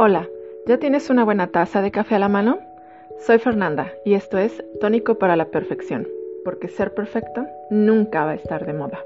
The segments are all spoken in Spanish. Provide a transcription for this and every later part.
Hola, ¿ya tienes una buena taza de café a la mano? Soy Fernanda y esto es Tónico para la Perfección, porque ser perfecto nunca va a estar de moda.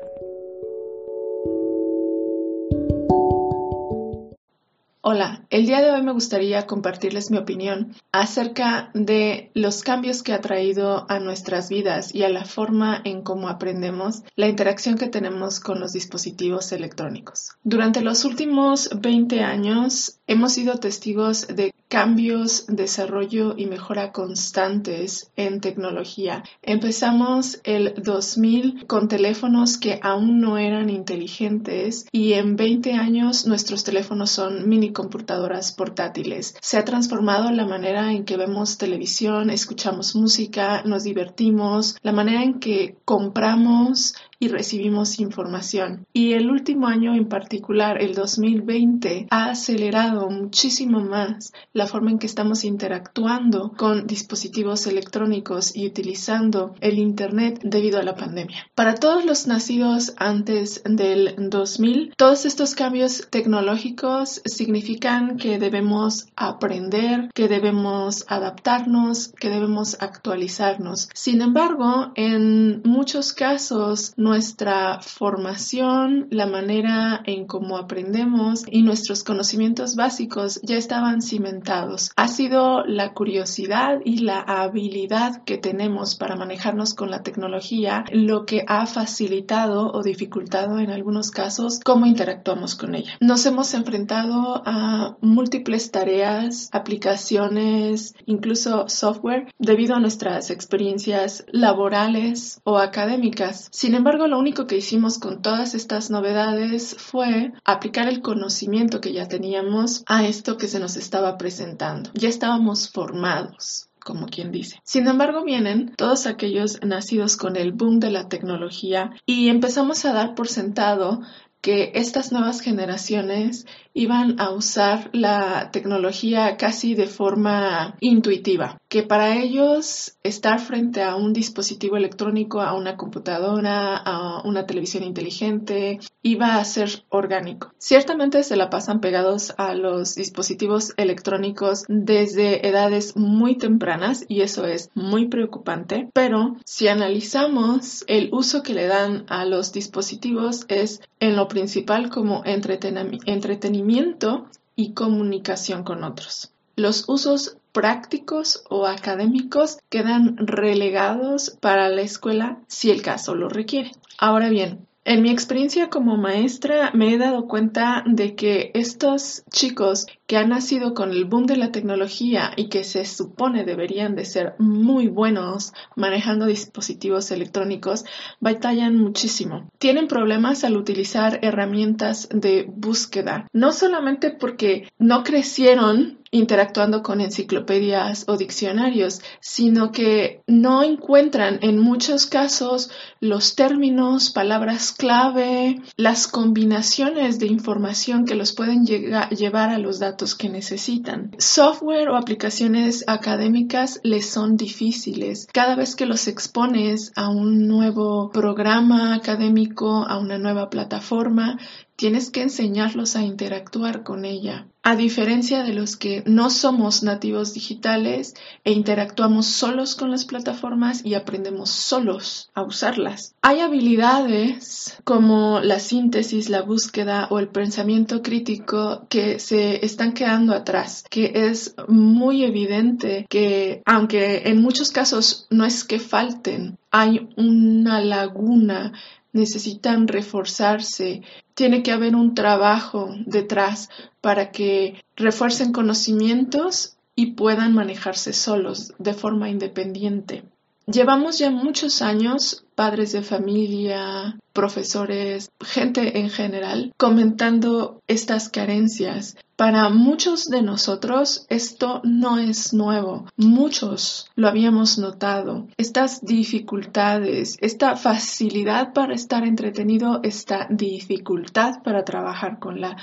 Hola, el día de hoy me gustaría compartirles mi opinión acerca de los cambios que ha traído a nuestras vidas y a la forma en cómo aprendemos la interacción que tenemos con los dispositivos electrónicos. Durante los últimos 20 años hemos sido testigos de cambios, desarrollo y mejora constantes en tecnología. Empezamos el 2000 con teléfonos que aún no eran inteligentes y en 20 años nuestros teléfonos son mini computadoras portátiles. Se ha transformado la manera en que vemos televisión, escuchamos música, nos divertimos, la manera en que compramos y recibimos información. Y el último año en particular, el 2020, ha acelerado muchísimo más la forma en que estamos interactuando con dispositivos electrónicos y utilizando el Internet debido a la pandemia. Para todos los nacidos antes del 2000, todos estos cambios tecnológicos significan que debemos aprender, que debemos adaptarnos, que debemos actualizarnos. Sin embargo, en muchos casos, nuestra formación, la manera en cómo aprendemos y nuestros conocimientos básicos ya estaban cimentados. Ha sido la curiosidad y la habilidad que tenemos para manejarnos con la tecnología lo que ha facilitado o dificultado en algunos casos cómo interactuamos con ella. Nos hemos enfrentado a múltiples tareas, aplicaciones, incluso software debido a nuestras experiencias laborales o académicas. Sin embargo, lo único que hicimos con todas estas novedades fue aplicar el conocimiento que ya teníamos a esto que se nos estaba presentando. Ya estábamos formados como quien dice. Sin embargo, vienen todos aquellos nacidos con el boom de la tecnología y empezamos a dar por sentado que estas nuevas generaciones iban a usar la tecnología casi de forma intuitiva, que para ellos estar frente a un dispositivo electrónico, a una computadora, a una televisión inteligente, iba a ser orgánico. Ciertamente se la pasan pegados a los dispositivos electrónicos desde edades muy tempranas y eso es muy preocupante, pero si analizamos el uso que le dan a los dispositivos es en lo principal como entretenimiento y comunicación con otros. Los usos prácticos o académicos quedan relegados para la escuela si el caso lo requiere. Ahora bien, en mi experiencia como maestra me he dado cuenta de que estos chicos que han nacido con el boom de la tecnología y que se supone deberían de ser muy buenos manejando dispositivos electrónicos batallan muchísimo. Tienen problemas al utilizar herramientas de búsqueda, no solamente porque no crecieron interactuando con enciclopedias o diccionarios, sino que no encuentran en muchos casos los términos, palabras clave, las combinaciones de información que los pueden llevar a los datos que necesitan. Software o aplicaciones académicas les son difíciles. Cada vez que los expones a un nuevo programa académico, a una nueva plataforma, tienes que enseñarlos a interactuar con ella. A diferencia de los que no somos nativos digitales e interactuamos solos con las plataformas y aprendemos solos a usarlas. Hay habilidades como la síntesis, la búsqueda o el pensamiento crítico que se están quedando atrás, que es muy evidente que aunque en muchos casos no es que falten, hay una laguna necesitan reforzarse, tiene que haber un trabajo detrás para que refuercen conocimientos y puedan manejarse solos de forma independiente. Llevamos ya muchos años, padres de familia, profesores, gente en general, comentando estas carencias. Para muchos de nosotros esto no es nuevo. Muchos lo habíamos notado. Estas dificultades, esta facilidad para estar entretenido, esta dificultad para trabajar con la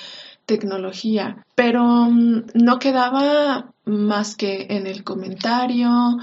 tecnología. Pero mm, no quedaba más que en el comentario,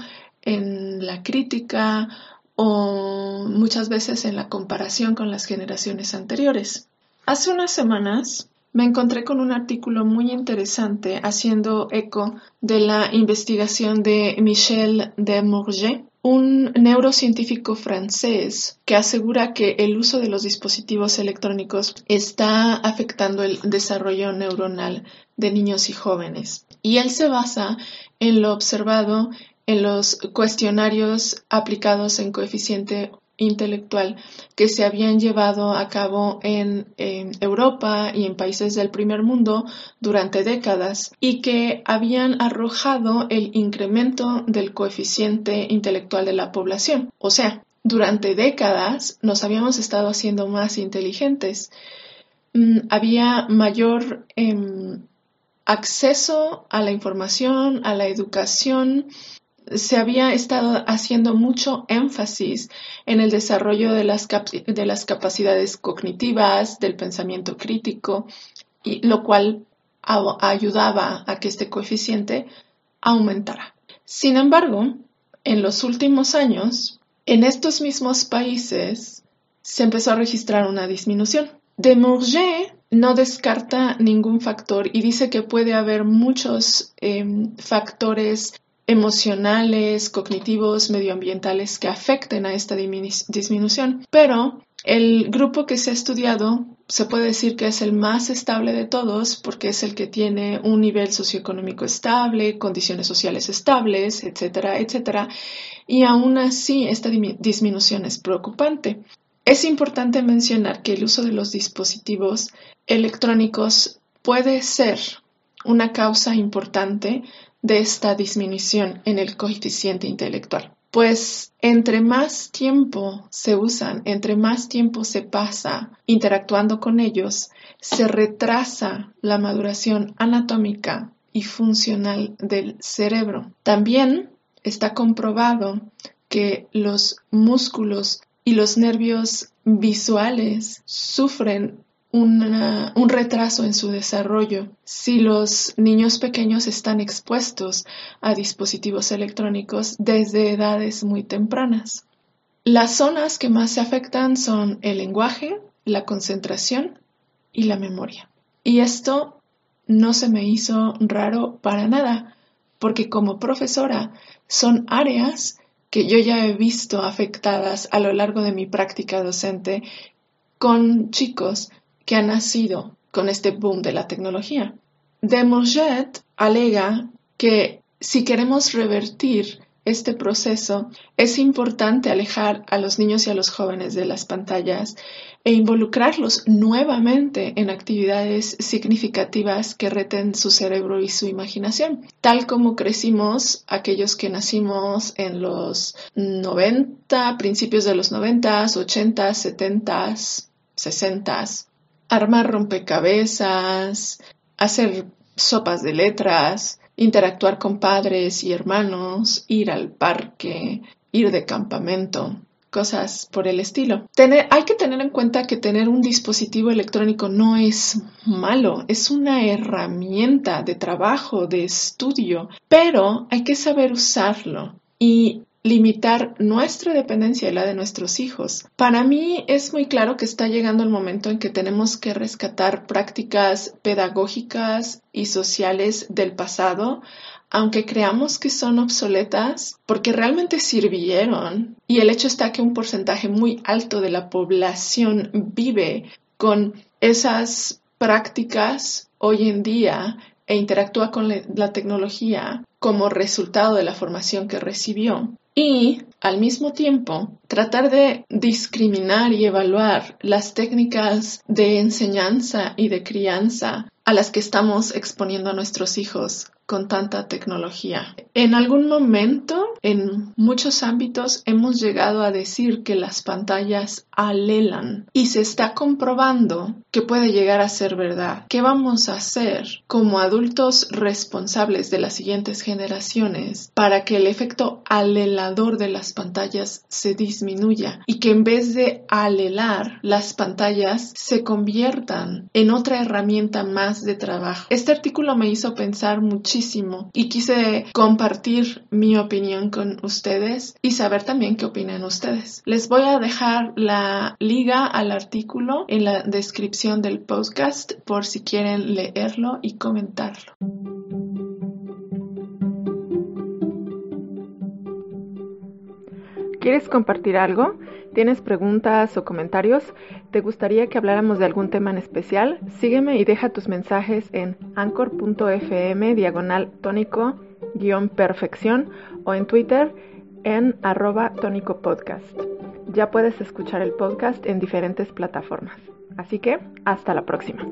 en la crítica o muchas veces en la comparación con las generaciones anteriores. Hace unas semanas me encontré con un artículo muy interesante haciendo eco de la investigación de Michel de Mourget, un neurocientífico francés que asegura que el uso de los dispositivos electrónicos está afectando el desarrollo neuronal de niños y jóvenes. Y él se basa en lo observado en los cuestionarios aplicados en coeficiente intelectual que se habían llevado a cabo en, Europa y en países del primer mundo durante décadas y que habían arrojado el incremento del coeficiente intelectual de la población. O sea, durante décadas nos habíamos estado haciendo más inteligentes. Mm, había mayor em, acceso a la información, a la educación, se había estado haciendo mucho énfasis en el desarrollo de las, de las capacidades cognitivas, del pensamiento crítico, y, lo cual ayudaba a que este coeficiente aumentara. Sin embargo, en los últimos años, en estos mismos países se empezó a registrar una disminución. De Mourget no descarta ningún factor y dice que puede haber muchos em, factores emocionales, cognitivos, medioambientales que afecten a esta disminución. Pero el grupo que se ha estudiado se puede decir que es el más estable de todos porque es el que tiene un nivel socioeconómico estable, condiciones sociales estables, etcétera, etcétera. Y aún así esta disminución es preocupante. Es importante mencionar que el uso de los dispositivos electrónicos puede ser una causa importante de esta disminución en el coeficiente intelectual. Pues entre más tiempo se usan, entre más tiempo se pasa interactuando con ellos, se retrasa la maduración anatómica y funcional del cerebro. También está comprobado que los músculos y los nervios visuales sufren un retraso en su desarrollo si los niños pequeños están expuestos a dispositivos electrónicos desde edades muy tempranas. Las zonas que más se afectan son el lenguaje, la concentración y la memoria. Y esto no se me hizo raro para nada, porque como profesora son áreas que yo ya he visto afectadas a lo largo de mi práctica docente con chicos que ha nacido con este boom de la tecnología. De alega que si queremos revertir este proceso, es importante alejar a los niños y a los jóvenes de las pantallas e involucrarlos nuevamente en actividades significativas que reten su cerebro y su imaginación, tal como crecimos aquellos que nacimos en los 90, principios de los 90, 80, 70, 60 armar rompecabezas, hacer sopas de letras, interactuar con padres y hermanos, ir al parque, ir de campamento, cosas por el estilo. hay que tener en cuenta que tener un dispositivo electrónico no es malo, es una herramienta de trabajo, de estudio, pero hay que saber usarlo. Y limitar nuestra dependencia y la de nuestros hijos. Para mí es muy claro que está llegando el momento en que tenemos que rescatar prácticas pedagógicas y sociales del pasado, aunque creamos que son obsoletas, porque realmente sirvieron. Y el hecho está que un porcentaje muy alto de la población vive con esas prácticas hoy en día e interactúa con la tecnología como resultado de la formación que recibió y al mismo tiempo tratar de discriminar y evaluar las técnicas de enseñanza y de crianza a las que estamos exponiendo a nuestros hijos con tanta tecnología. En algún momento, en muchos ámbitos, hemos llegado a decir que las pantallas alelan y se está comprobando que puede llegar a ser verdad. ¿Qué vamos a hacer como adultos responsables de las siguientes generaciones para que el efecto alelador de las pantallas se disminuya y que en vez de alelar las pantallas se conviertan en otra herramienta de trabajo. Este artículo me hizo pensar muchísimo y quise compartir mi opinión con ustedes y saber también qué opinan ustedes. Les voy a dejar la liga al artículo en la descripción del podcast por si quieren leerlo y comentarlo. ¿Quieres compartir algo? ¿Tienes preguntas o comentarios? ¿Te gustaría que habláramos de algún tema en especial? Sígueme y deja tus mensajes en anchor.fm diagonal tónico guion perfección o en Twitter en arroba tónico podcast. Ya puedes escuchar el podcast en diferentes plataformas. Así que, hasta la próxima.